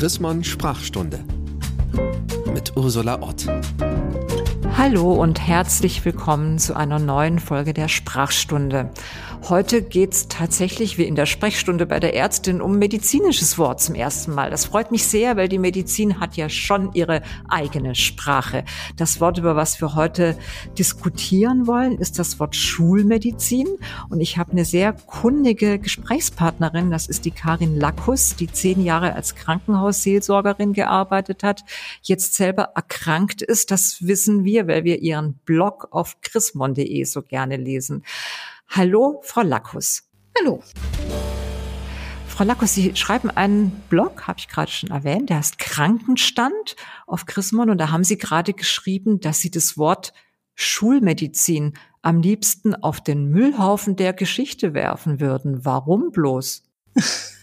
Chrismon Sprachstunde mit Ursula Ott. Hallo und herzlich willkommen zu einer neuen Folge der Sprachstunde. Heute geht's tatsächlich wie in der Sprechstunde bei der Ärztin um medizinisches Wort zum ersten Mal. Das freut mich sehr, weil die Medizin hat ja schon ihre eigene Sprache. Das Wort, über was wir heute diskutieren wollen, ist das Wort Schulmedizin. Und ich habe eine sehr kundige Gesprächspartnerin, das ist die Karin Lackus, die zehn Jahre als Krankenhausseelsorgerin gearbeitet hat, jetzt selber erkrankt ist. Das wissen wir, weil wir ihren Blog auf chrismon.de so gerne lesen. Hallo, Frau Lackus. Hallo. Frau Lackus, Sie schreiben einen Blog, habe ich gerade schon erwähnt, der heißt Krankenstand auf Chrismon und da haben Sie gerade geschrieben, dass Sie das Wort Schulmedizin am liebsten auf den Müllhaufen der Geschichte werfen würden. Warum bloß?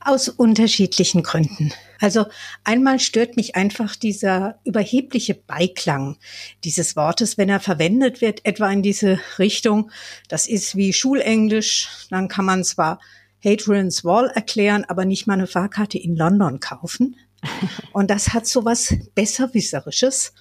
Aus unterschiedlichen Gründen. Also einmal stört mich einfach dieser überhebliche Beiklang dieses Wortes, wenn er verwendet wird, etwa in diese Richtung. Das ist wie Schulenglisch. Dann kann man zwar Hadrian's Wall erklären, aber nicht mal eine Fahrkarte in London kaufen. Und das hat so was Besserwisserisches.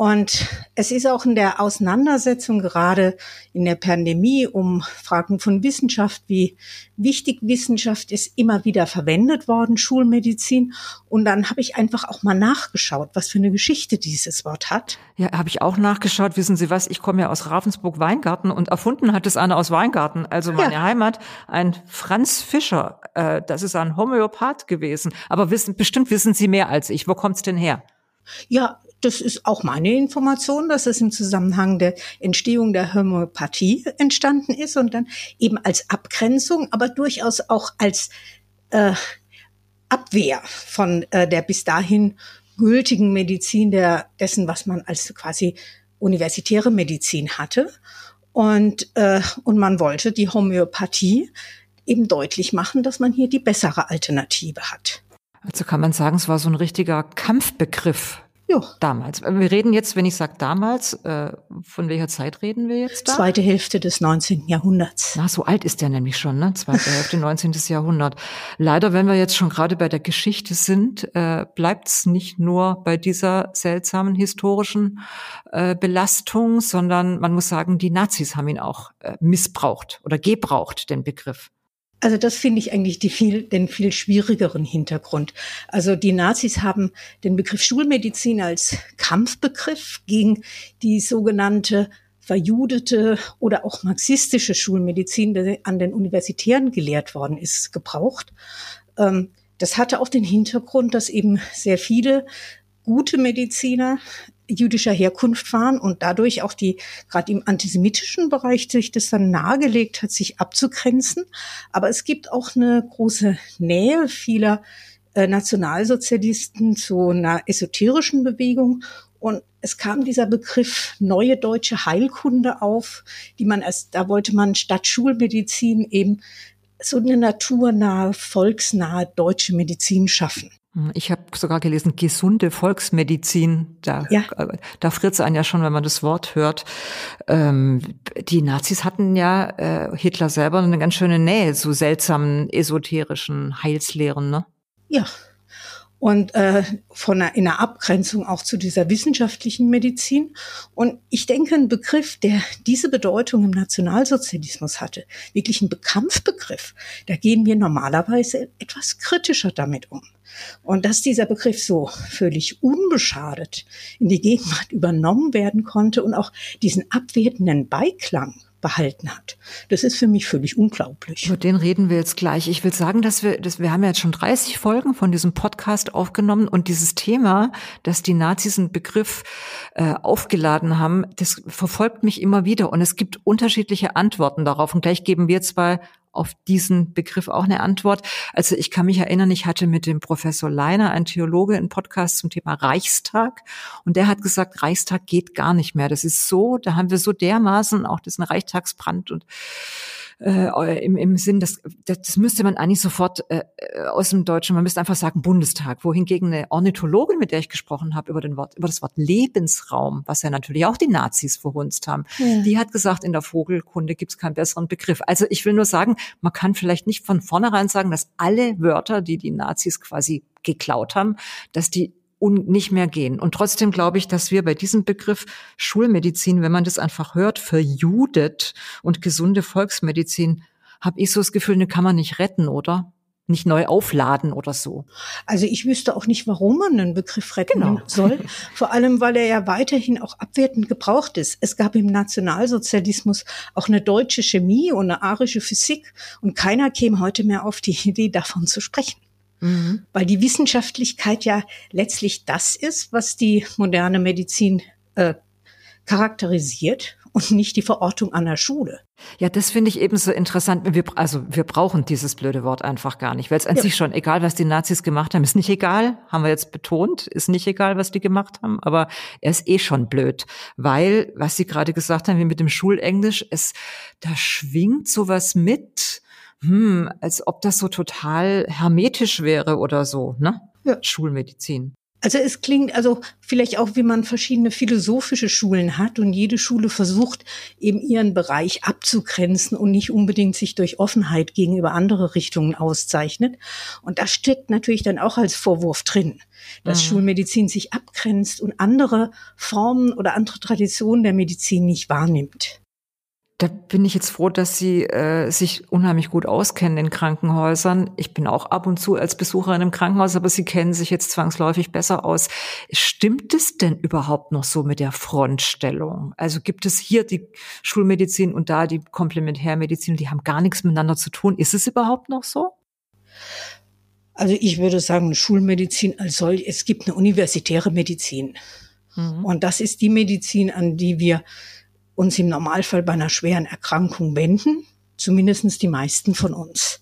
Und es ist auch in der Auseinandersetzung gerade in der Pandemie um Fragen von Wissenschaft, wie wichtig Wissenschaft ist, immer wieder verwendet worden, Schulmedizin. Und dann habe ich einfach auch mal nachgeschaut, was für eine Geschichte dieses Wort hat. Ja, habe ich auch nachgeschaut. Wissen Sie was? Ich komme ja aus Ravensburg-Weingarten und erfunden hat es einer aus Weingarten, also meine ja. Heimat, ein Franz Fischer. Äh, das ist ein Homöopath gewesen. Aber wissen, bestimmt wissen Sie mehr als ich. Wo kommt's denn her? Ja, das ist auch meine Information, dass es im Zusammenhang der Entstehung der Homöopathie entstanden ist und dann eben als Abgrenzung, aber durchaus auch als äh, Abwehr von äh, der bis dahin gültigen Medizin der dessen, was man als quasi universitäre Medizin hatte. Und, äh, und man wollte die Homöopathie eben deutlich machen, dass man hier die bessere Alternative hat. Also kann man sagen, es war so ein richtiger Kampfbegriff Jo. Damals. Wir reden jetzt, wenn ich sage damals, äh, von welcher Zeit reden wir jetzt da? Zweite Hälfte des 19. Jahrhunderts. Na, so alt ist der nämlich schon, ne? Zweite Hälfte 19. Jahrhundert. Leider, wenn wir jetzt schon gerade bei der Geschichte sind, äh, bleibt es nicht nur bei dieser seltsamen historischen äh, Belastung, sondern man muss sagen, die Nazis haben ihn auch äh, missbraucht oder gebraucht, den Begriff. Also das finde ich eigentlich viel, den viel schwierigeren Hintergrund. Also die Nazis haben den Begriff Schulmedizin als Kampfbegriff gegen die sogenannte verjudete oder auch marxistische Schulmedizin, die an den Universitären gelehrt worden ist, gebraucht. Ähm, das hatte auch den Hintergrund, dass eben sehr viele gute Mediziner jüdischer Herkunft waren und dadurch auch die, gerade im antisemitischen Bereich, sich das dann nahegelegt hat, sich abzugrenzen. Aber es gibt auch eine große Nähe vieler äh, Nationalsozialisten zu einer esoterischen Bewegung. Und es kam dieser Begriff neue deutsche Heilkunde auf, die man erst, da wollte man statt Schulmedizin eben so eine naturnahe, volksnahe deutsche Medizin schaffen. Hm, ich habe sogar gelesen, gesunde Volksmedizin. Da, ja. da friert es einen ja schon, wenn man das Wort hört. Ähm, die Nazis hatten ja äh, Hitler selber eine ganz schöne Nähe zu seltsamen esoterischen Heilslehren, ne? Ja, und äh, von einer, in einer Abgrenzung auch zu dieser wissenschaftlichen Medizin. Und ich denke, ein Begriff, der diese Bedeutung im Nationalsozialismus hatte, wirklich ein Bekampfbegriff, da gehen wir normalerweise etwas kritischer damit um. Und dass dieser Begriff so völlig unbeschadet in die Gegenwart übernommen werden konnte und auch diesen abwertenden Beiklang behalten hat. Das ist für mich völlig unglaublich. Über den reden wir jetzt gleich. Ich will sagen, dass wir, dass wir haben ja jetzt schon 30 Folgen von diesem Podcast aufgenommen und dieses Thema, dass die Nazis einen Begriff äh, aufgeladen haben, das verfolgt mich immer wieder und es gibt unterschiedliche Antworten darauf. Und gleich geben wir zwei auf diesen Begriff auch eine Antwort. Also ich kann mich erinnern, ich hatte mit dem Professor Leiner, ein Theologe, einen Podcast zum Thema Reichstag und der hat gesagt, Reichstag geht gar nicht mehr. Das ist so, da haben wir so dermaßen auch diesen Reichstagsbrand und äh, im, im Sinn, das, das, müsste man eigentlich sofort äh, aus dem Deutschen, man müsste einfach sagen Bundestag, wohingegen eine Ornithologin, mit der ich gesprochen habe, über, den Wort, über das Wort Lebensraum, was ja natürlich auch die Nazis verhunzt haben, ja. die hat gesagt, in der Vogelkunde gibt es keinen besseren Begriff. Also ich will nur sagen, man kann vielleicht nicht von vornherein sagen, dass alle Wörter, die die Nazis quasi geklaut haben, dass die un nicht mehr gehen. Und trotzdem glaube ich, dass wir bei diesem Begriff Schulmedizin, wenn man das einfach hört, verjudet und gesunde Volksmedizin, habe ich so das Gefühl, ne kann man nicht retten, oder? Nicht neu aufladen oder so. Also ich wüsste auch nicht, warum man einen Begriff retten genau. soll. Vor allem, weil er ja weiterhin auch abwertend gebraucht ist. Es gab im Nationalsozialismus auch eine deutsche Chemie und eine arische Physik und keiner käme heute mehr auf die Idee, davon zu sprechen. Mhm. Weil die Wissenschaftlichkeit ja letztlich das ist, was die moderne Medizin äh, charakterisiert und nicht die Verortung an der Schule. Ja, das finde ich ebenso interessant. Wir, also wir brauchen dieses blöde Wort einfach gar nicht, weil es an ja. sich schon egal, was die Nazis gemacht haben, ist nicht egal, haben wir jetzt betont, ist nicht egal, was die gemacht haben, aber er ist eh schon blöd, weil, was Sie gerade gesagt haben, wie mit dem Schulenglisch, es, da schwingt sowas mit, hm, als ob das so total hermetisch wäre oder so, ne? Ja. Schulmedizin. Also es klingt also vielleicht auch, wie man verschiedene philosophische Schulen hat und jede Schule versucht, eben ihren Bereich abzugrenzen und nicht unbedingt sich durch Offenheit gegenüber andere Richtungen auszeichnet. Und das steckt natürlich dann auch als Vorwurf drin, dass mhm. Schulmedizin sich abgrenzt und andere Formen oder andere Traditionen der Medizin nicht wahrnimmt. Da bin ich jetzt froh, dass Sie äh, sich unheimlich gut auskennen in Krankenhäusern. Ich bin auch ab und zu als Besucherin im Krankenhaus, aber Sie kennen sich jetzt zwangsläufig besser aus. Stimmt es denn überhaupt noch so mit der Frontstellung? Also gibt es hier die Schulmedizin und da die Komplementärmedizin, die haben gar nichts miteinander zu tun. Ist es überhaupt noch so? Also ich würde sagen, Schulmedizin als solch, es gibt eine universitäre Medizin. Mhm. Und das ist die Medizin, an die wir uns im Normalfall bei einer schweren Erkrankung wenden, zumindestens die meisten von uns.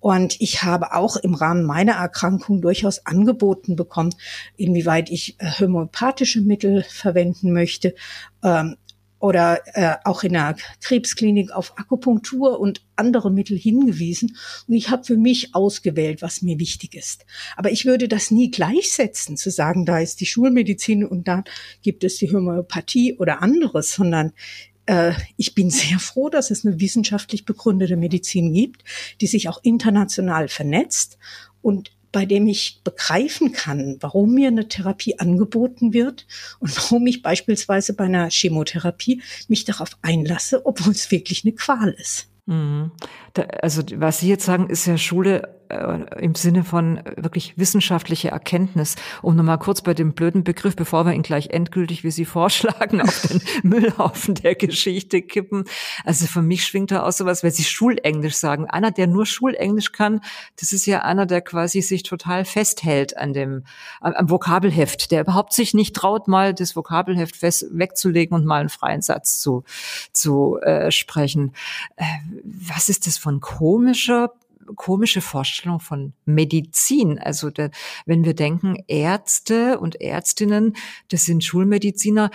Und ich habe auch im Rahmen meiner Erkrankung durchaus angeboten bekommen, inwieweit ich äh, homöopathische Mittel verwenden möchte. Ähm, oder äh, auch in der Krebsklinik auf Akupunktur und andere Mittel hingewiesen. Und ich habe für mich ausgewählt, was mir wichtig ist. Aber ich würde das nie gleichsetzen, zu sagen, da ist die Schulmedizin und da gibt es die Homöopathie oder anderes, sondern äh, ich bin sehr froh, dass es eine wissenschaftlich begründete Medizin gibt, die sich auch international vernetzt und bei dem ich begreifen kann, warum mir eine Therapie angeboten wird und warum ich beispielsweise bei einer Chemotherapie mich darauf einlasse, obwohl es wirklich eine Qual ist. Mhm. Also was Sie jetzt sagen, ist ja Schule äh, im Sinne von wirklich wissenschaftliche Erkenntnis. Um nochmal kurz bei dem blöden Begriff, bevor wir ihn gleich endgültig, wie Sie vorschlagen, auf den Müllhaufen der Geschichte kippen. Also für mich schwingt da aus sowas, wenn Sie Schulenglisch sagen. Einer, der nur Schulenglisch kann, das ist ja einer, der quasi sich total festhält an dem, am Vokabelheft, der überhaupt sich nicht traut, mal das Vokabelheft fest wegzulegen und mal einen freien Satz zu, zu äh, sprechen. Äh, was ist das von komischer komische Vorstellung von Medizin. Also der, wenn wir denken, Ärzte und Ärztinnen, das sind Schulmediziner,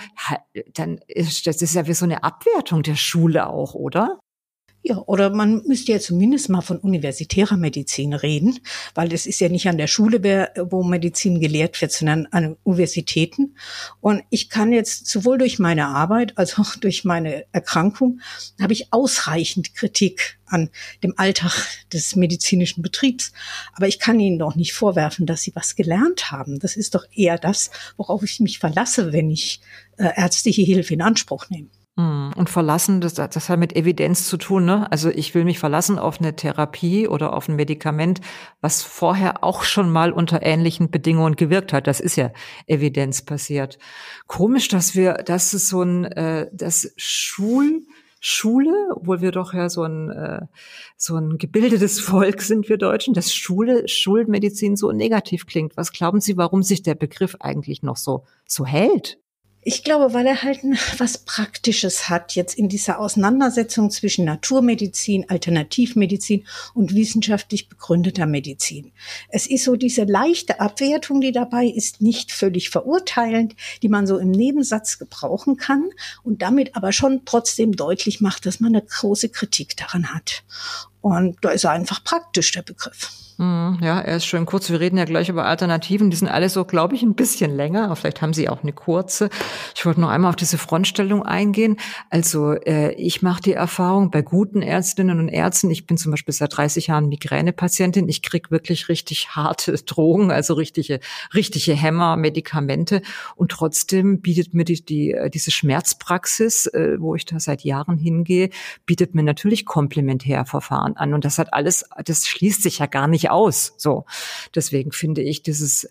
dann ist das ist ja wie so eine Abwertung der Schule auch, oder? Ja, oder man müsste ja zumindest mal von universitärer Medizin reden, weil es ist ja nicht an der Schule, wo Medizin gelehrt wird, sondern an Universitäten. Und ich kann jetzt sowohl durch meine Arbeit als auch durch meine Erkrankung habe ich ausreichend Kritik an dem Alltag des medizinischen Betriebs. Aber ich kann Ihnen doch nicht vorwerfen, dass Sie was gelernt haben. Das ist doch eher das, worauf ich mich verlasse, wenn ich äh, ärztliche Hilfe in Anspruch nehme. Hm, und verlassen, das, das hat mit Evidenz zu tun. Ne? Also ich will mich verlassen auf eine Therapie oder auf ein Medikament, was vorher auch schon mal unter ähnlichen Bedingungen gewirkt hat. Das ist ja evidenzbasiert. Komisch, dass wir, dass es so ein, äh, das Schul Schule, obwohl wir doch ja so ein äh, so ein gebildetes Volk sind, wir Deutschen, dass Schule, Schulmedizin so negativ klingt. Was glauben Sie, warum sich der Begriff eigentlich noch so so hält? Ich glaube, weil er halt was Praktisches hat jetzt in dieser Auseinandersetzung zwischen Naturmedizin, Alternativmedizin und wissenschaftlich begründeter Medizin. Es ist so diese leichte Abwertung, die dabei ist, nicht völlig verurteilend, die man so im Nebensatz gebrauchen kann und damit aber schon trotzdem deutlich macht, dass man eine große Kritik daran hat. Und da ist er einfach praktisch, der Begriff. Mhm, ja, er ist schön kurz. Wir reden ja gleich über Alternativen. Die sind alle so, glaube ich, ein bisschen länger. Aber vielleicht haben sie auch eine kurze. Ich wollte noch einmal auf diese Frontstellung eingehen. Also äh, ich mache die Erfahrung bei guten Ärztinnen und Ärzten. Ich bin zum Beispiel seit 30 Jahren Migränepatientin. Ich krieg wirklich richtig harte Drogen, also richtige, richtige Hämmer, Medikamente. Und trotzdem bietet mir die, die äh, diese Schmerzpraxis, äh, wo ich da seit Jahren hingehe, bietet mir natürlich Komplementärverfahren an. Und das hat alles, das schließt sich ja gar nicht aus. So, deswegen finde ich dieses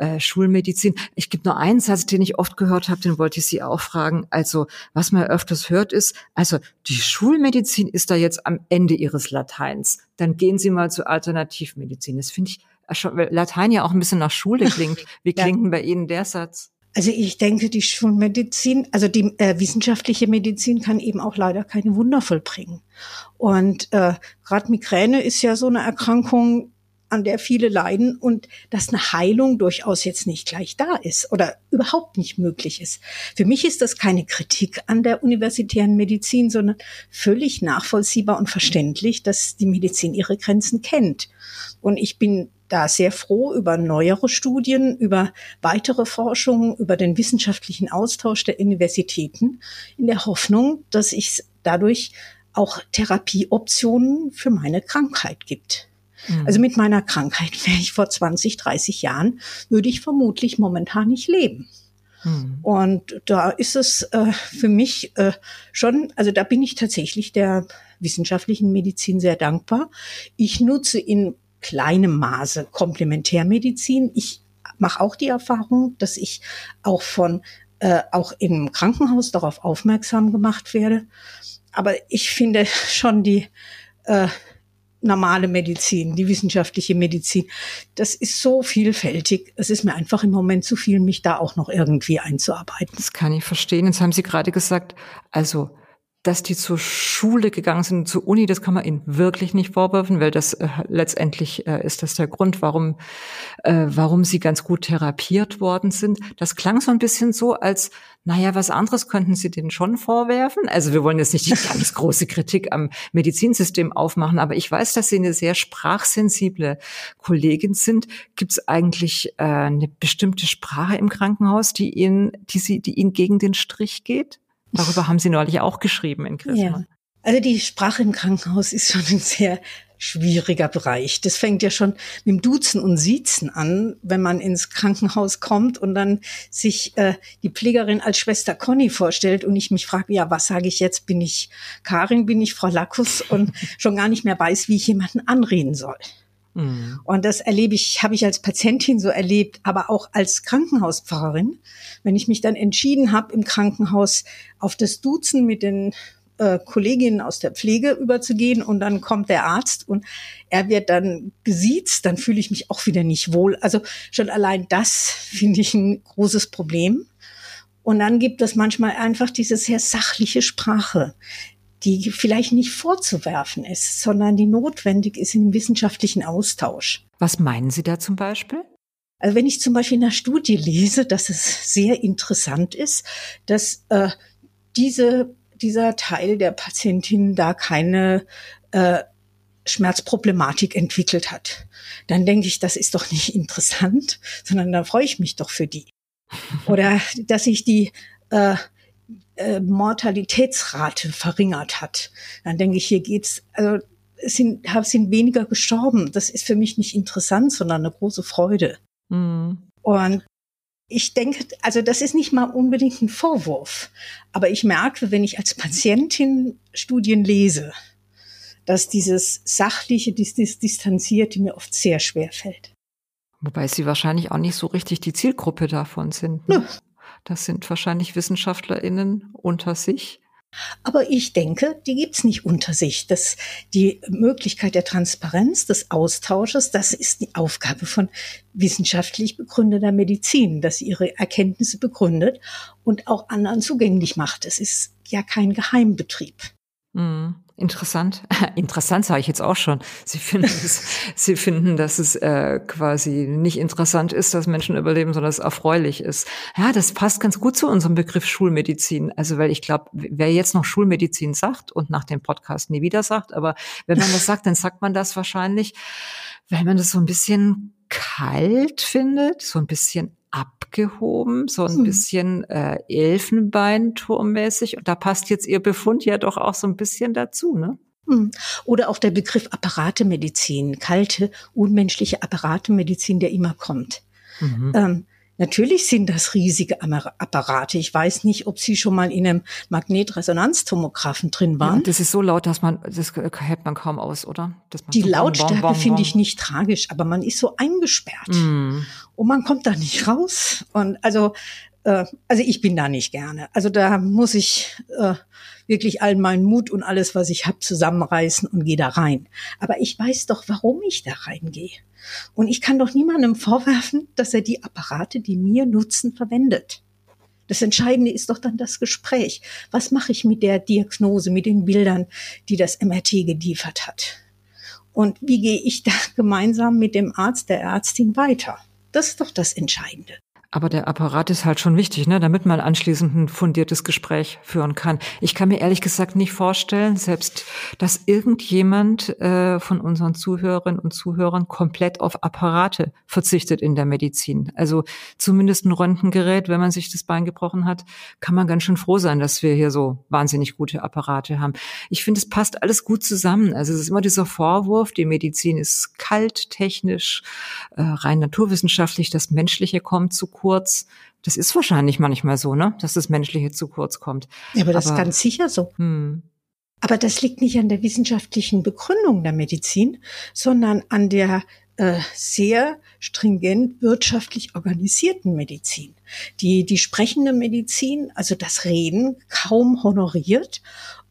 äh, Schulmedizin. Ich gibt nur einen Satz, den ich oft gehört habe, den wollte ich Sie auch fragen. Also, was man öfters hört, ist, also die Schulmedizin ist da jetzt am Ende ihres Lateins. Dann gehen Sie mal zur Alternativmedizin. Das finde ich, weil Latein ja auch ein bisschen nach Schule klingt. Wie klingt ja. denn bei Ihnen der Satz? Also ich denke, die Schulmedizin, also die äh, wissenschaftliche Medizin kann eben auch leider keine Wunder vollbringen. Und äh, gerade Migräne ist ja so eine Erkrankung, an der viele leiden und dass eine Heilung durchaus jetzt nicht gleich da ist oder überhaupt nicht möglich ist. Für mich ist das keine Kritik an der universitären Medizin, sondern völlig nachvollziehbar und verständlich, dass die Medizin ihre Grenzen kennt. Und ich bin da sehr froh über neuere Studien, über weitere Forschungen, über den wissenschaftlichen Austausch der Universitäten, in der Hoffnung, dass es dadurch auch Therapieoptionen für meine Krankheit gibt. Mhm. Also mit meiner Krankheit wäre ich vor 20, 30 Jahren, würde ich vermutlich momentan nicht leben. Mhm. Und da ist es äh, für mich äh, schon, also da bin ich tatsächlich der wissenschaftlichen Medizin sehr dankbar. Ich nutze in kleinem Maße Komplementärmedizin. Ich mache auch die Erfahrung, dass ich auch von äh, auch im Krankenhaus darauf aufmerksam gemacht werde. Aber ich finde schon die äh, normale Medizin, die wissenschaftliche Medizin, das ist so vielfältig. Es ist mir einfach im Moment zu viel, mich da auch noch irgendwie einzuarbeiten. Das kann ich verstehen. Jetzt haben Sie gerade gesagt, also dass die zur Schule gegangen sind, zur Uni, das kann man ihnen wirklich nicht vorwerfen, weil das äh, letztendlich äh, ist das der Grund, warum, äh, warum sie ganz gut therapiert worden sind. Das klang so ein bisschen so, als, naja, was anderes könnten sie denen schon vorwerfen. Also wir wollen jetzt nicht die ganz große Kritik am Medizinsystem aufmachen, aber ich weiß, dass sie eine sehr sprachsensible Kollegin sind. Gibt es eigentlich äh, eine bestimmte Sprache im Krankenhaus, die ihnen, die sie, die ihnen gegen den Strich geht? Darüber haben Sie neulich auch geschrieben in Christmann. Ja. Also die Sprache im Krankenhaus ist schon ein sehr schwieriger Bereich. Das fängt ja schon mit dem Duzen und Siezen an, wenn man ins Krankenhaus kommt und dann sich äh, die Pflegerin als Schwester Conny vorstellt und ich mich frage, ja, was sage ich jetzt? Bin ich Karin, bin ich Frau Lackus und schon gar nicht mehr weiß, wie ich jemanden anreden soll. Mhm. Und das erlebe ich, habe ich als Patientin so erlebt, aber auch als Krankenhauspfarrerin. Wenn ich mich dann entschieden habe, im Krankenhaus auf das Duzen mit den äh, Kolleginnen aus der Pflege überzugehen und dann kommt der Arzt und er wird dann gesiezt, dann fühle ich mich auch wieder nicht wohl. Also schon allein das finde ich ein großes Problem. Und dann gibt es manchmal einfach diese sehr sachliche Sprache, die vielleicht nicht vorzuwerfen ist, sondern die notwendig ist im wissenschaftlichen Austausch. Was meinen Sie da zum Beispiel? Also wenn ich zum Beispiel in einer Studie lese, dass es sehr interessant ist, dass äh, diese, dieser Teil der Patientin da keine äh, Schmerzproblematik entwickelt hat, dann denke ich, das ist doch nicht interessant, sondern da freue ich mich doch für die. Oder dass ich die äh, äh, Mortalitätsrate verringert hat. Dann denke ich, hier geht's, also es sind, sind weniger gestorben. Das ist für mich nicht interessant, sondern eine große Freude. Mhm. Und ich denke, also das ist nicht mal unbedingt ein Vorwurf, aber ich merke, wenn ich als Patientin Studien lese, dass dieses sachliche, dieses distanzierte mir oft sehr schwer fällt. Wobei sie wahrscheinlich auch nicht so richtig die Zielgruppe davon sind. Ne? Das sind wahrscheinlich WissenschaftlerInnen unter sich. Aber ich denke, die gibt's nicht unter sich. Das, die Möglichkeit der Transparenz, des Austausches, das ist die Aufgabe von wissenschaftlich begründeter Medizin, dass sie ihre Erkenntnisse begründet und auch anderen zugänglich macht. Es ist ja kein Geheimbetrieb. Mhm. Interessant. Interessant sage ich jetzt auch schon. Sie finden, es, Sie finden, dass es äh, quasi nicht interessant ist, dass Menschen überleben, sondern es erfreulich ist. Ja, das passt ganz gut zu unserem Begriff Schulmedizin. Also, weil ich glaube, wer jetzt noch Schulmedizin sagt und nach dem Podcast nie wieder sagt, aber wenn man das sagt, dann sagt man das wahrscheinlich, weil man das so ein bisschen kalt findet, so ein bisschen abgehoben, so ein hm. bisschen äh, Elfenbeinturmmäßig. Und da passt jetzt Ihr Befund ja doch auch so ein bisschen dazu, ne? Hm. Oder auch der Begriff Apparatemedizin, kalte, unmenschliche Apparatemedizin, der immer kommt. Mhm. Ähm, Natürlich sind das riesige Apparate. Ich weiß nicht, ob Sie schon mal in einem Magnetresonanztomographen drin waren. Ja, das ist so laut, dass man, das hält man kaum aus, oder? Die so Lautstärke finde ich nicht tragisch, aber man ist so eingesperrt. Mm. Und man kommt da nicht raus. Und also, äh, also ich bin da nicht gerne. Also da muss ich äh, wirklich all meinen Mut und alles, was ich habe, zusammenreißen und gehe da rein. Aber ich weiß doch, warum ich da reingehe. Und ich kann doch niemandem vorwerfen, dass er die Apparate, die mir nutzen, verwendet. Das Entscheidende ist doch dann das Gespräch. Was mache ich mit der Diagnose, mit den Bildern, die das MRT geliefert hat? Und wie gehe ich da gemeinsam mit dem Arzt, der Ärztin weiter? Das ist doch das Entscheidende. Aber der Apparat ist halt schon wichtig, ne, damit man anschließend ein fundiertes Gespräch führen kann. Ich kann mir ehrlich gesagt nicht vorstellen, selbst, dass irgendjemand äh, von unseren Zuhörerinnen und Zuhörern komplett auf Apparate verzichtet in der Medizin. Also zumindest ein Röntgengerät, wenn man sich das Bein gebrochen hat, kann man ganz schön froh sein, dass wir hier so wahnsinnig gute Apparate haben. Ich finde, es passt alles gut zusammen. Also es ist immer dieser Vorwurf, die Medizin ist kalt, technisch, äh, rein naturwissenschaftlich, das Menschliche kommt zu kurz. Das ist wahrscheinlich manchmal so, ne? Dass das Menschliche zu kurz kommt. Ja, aber das aber, ist ganz sicher so. Hm. Aber das liegt nicht an der wissenschaftlichen Begründung der Medizin, sondern an der äh, sehr stringent wirtschaftlich organisierten Medizin, die die sprechende Medizin, also das Reden, kaum honoriert.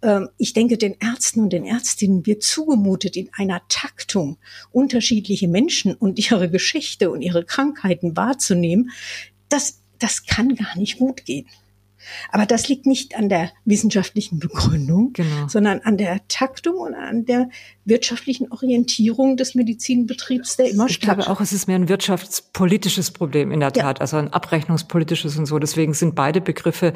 Ähm, ich denke, den Ärzten und den Ärztinnen wird zugemutet, in einer Taktung unterschiedliche Menschen und ihre Geschichte und ihre Krankheiten wahrzunehmen. Das, das kann gar nicht gut gehen. Aber das liegt nicht an der wissenschaftlichen Begründung, genau. sondern an der Taktung und an der wirtschaftlichen Orientierung des Medizinbetriebs, der immer Ich glaube auch, es ist mehr ein wirtschaftspolitisches Problem in der Tat, ja. also ein abrechnungspolitisches und so. Deswegen sind beide Begriffe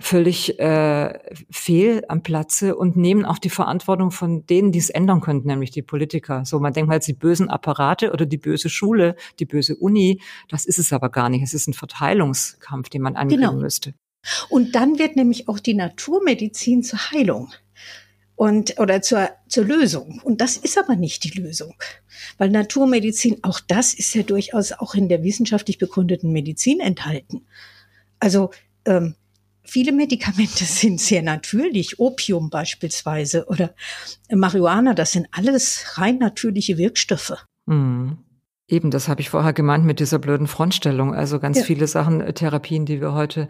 völlig äh, fehl am Platze und nehmen auch die Verantwortung von denen, die es ändern könnten, nämlich die Politiker. So, man denkt mal, die bösen Apparate oder die böse Schule, die böse Uni, das ist es aber gar nicht. Es ist ein Verteilungskampf, den man angehen genau. müsste. Und dann wird nämlich auch die Naturmedizin zur Heilung und oder zur, zur Lösung. Und das ist aber nicht die Lösung. Weil Naturmedizin, auch das ist ja durchaus auch in der wissenschaftlich begründeten Medizin enthalten. Also ähm, viele Medikamente sind sehr natürlich, Opium beispielsweise oder Marihuana, das sind alles rein natürliche Wirkstoffe. Mhm. Eben, das habe ich vorher gemeint mit dieser blöden Frontstellung. Also ganz ja. viele Sachen, äh, Therapien, die wir heute,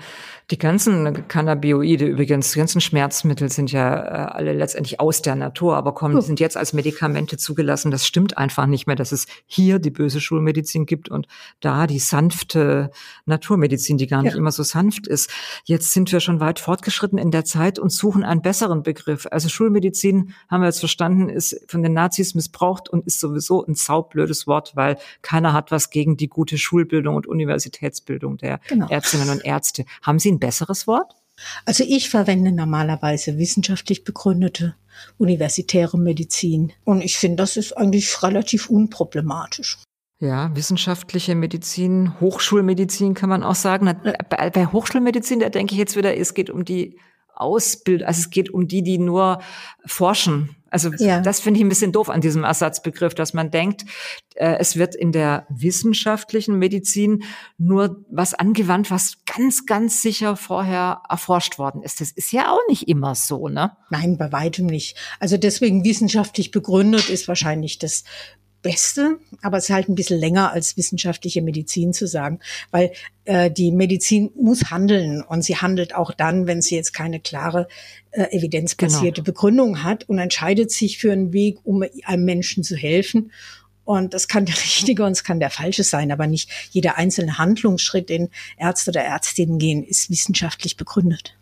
die ganzen Cannabinoide übrigens, die ganzen Schmerzmittel sind ja äh, alle letztendlich aus der Natur, aber kommen, oh. sind jetzt als Medikamente zugelassen. Das stimmt einfach nicht mehr, dass es hier die böse Schulmedizin gibt und da die sanfte Naturmedizin, die gar nicht ja. immer so sanft ist. Jetzt sind wir schon weit fortgeschritten in der Zeit und suchen einen besseren Begriff. Also Schulmedizin, haben wir jetzt verstanden, ist von den Nazis missbraucht und ist sowieso ein saublödes Wort, weil keiner hat was gegen die gute Schulbildung und Universitätsbildung der genau. Ärztinnen und Ärzte. Haben Sie ein besseres Wort? Also ich verwende normalerweise wissenschaftlich begründete universitäre Medizin. Und ich finde, das ist eigentlich relativ unproblematisch. Ja, wissenschaftliche Medizin, Hochschulmedizin kann man auch sagen. Bei, Hochschulmedizin, da denke ich jetzt wieder, es geht um die Ausbildung, also es geht um die, die nur forschen. Also ja. das finde ich ein bisschen doof an diesem Ersatzbegriff, dass man denkt, es wird in der wissenschaftlichen Medizin nur was angewandt, was ganz, ganz sicher vorher erforscht worden ist. Das ist ja auch nicht immer so, ne? Nein, bei weitem nicht. Also deswegen wissenschaftlich begründet ist wahrscheinlich das Beste, aber es ist halt ein bisschen länger als wissenschaftliche Medizin zu sagen, weil äh, die Medizin muss handeln und sie handelt auch dann, wenn sie jetzt keine klare äh, evidenzbasierte genau. Begründung hat und entscheidet sich für einen Weg, um einem Menschen zu helfen. Und das kann der richtige und es kann der falsche sein, aber nicht jeder einzelne Handlungsschritt, den Ärzte oder Ärztinnen gehen, ist wissenschaftlich begründet.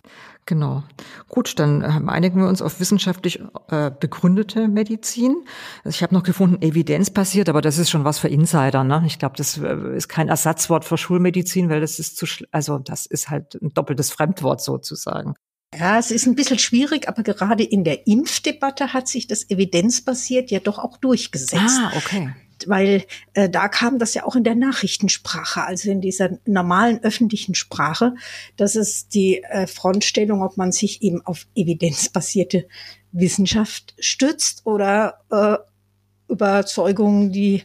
Genau. Gut, dann ähm, einigen wir uns auf wissenschaftlich äh, begründete Medizin. Ich habe noch gefunden, evidenzbasiert, aber das ist schon was für Insider. Ne? Ich glaube, das äh, ist kein Ersatzwort für Schulmedizin, weil das ist zu, also das ist halt ein doppeltes Fremdwort sozusagen. Ja, es ist ein bisschen schwierig, aber gerade in der Impfdebatte hat sich das evidenzbasiert ja doch auch durchgesetzt. Ah, okay weil äh, da kam das ja auch in der Nachrichtensprache, also in dieser normalen öffentlichen Sprache, dass es die äh, Frontstellung, ob man sich eben auf evidenzbasierte Wissenschaft stützt oder äh, Überzeugungen, die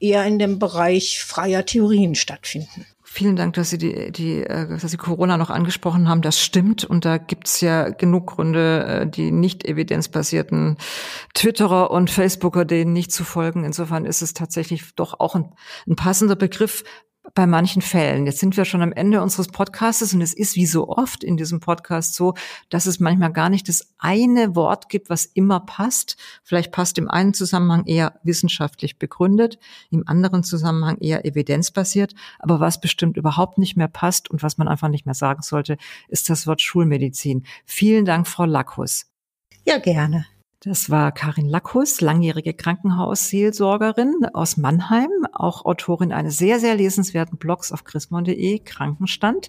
eher in dem Bereich freier Theorien stattfinden. Vielen Dank, dass Sie die, die, äh, dass Sie Corona noch angesprochen haben. Das stimmt und da gibt's ja genug Gründe, äh, die nicht evidenzbasierten Twitterer und Facebooker denen nicht zu folgen. Insofern ist es tatsächlich doch auch ein, ein passender Begriff, bei manchen Fällen. Jetzt sind wir schon am Ende unseres Podcastes und es ist wie so oft in diesem Podcast so, dass es manchmal gar nicht das eine Wort gibt, was immer passt. Vielleicht passt im einen Zusammenhang eher wissenschaftlich begründet, im anderen Zusammenhang eher evidenzbasiert. Aber was bestimmt überhaupt nicht mehr passt und was man einfach nicht mehr sagen sollte, ist das Wort Schulmedizin. Vielen Dank, Frau Lackus. Ja, gerne. Das war Karin Lackus, langjährige Krankenhausseelsorgerin aus Mannheim, auch Autorin eines sehr, sehr lesenswerten Blogs auf chrismon.de, Krankenstand.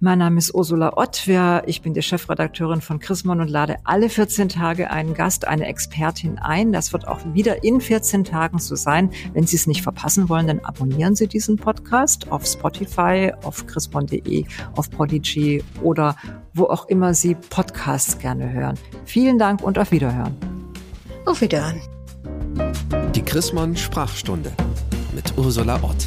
Mein Name ist Ursula Ott. Ich bin die Chefredakteurin von Chrismon und lade alle 14 Tage einen Gast, eine Expertin ein. Das wird auch wieder in 14 Tagen so sein. Wenn Sie es nicht verpassen wollen, dann abonnieren Sie diesen Podcast auf Spotify, auf chrismon.de, auf Podigy oder wo auch immer Sie Podcasts gerne hören. Vielen Dank und auf Wiederhören. Auf Wiederhören. Die Chrismon Sprachstunde mit Ursula Ott.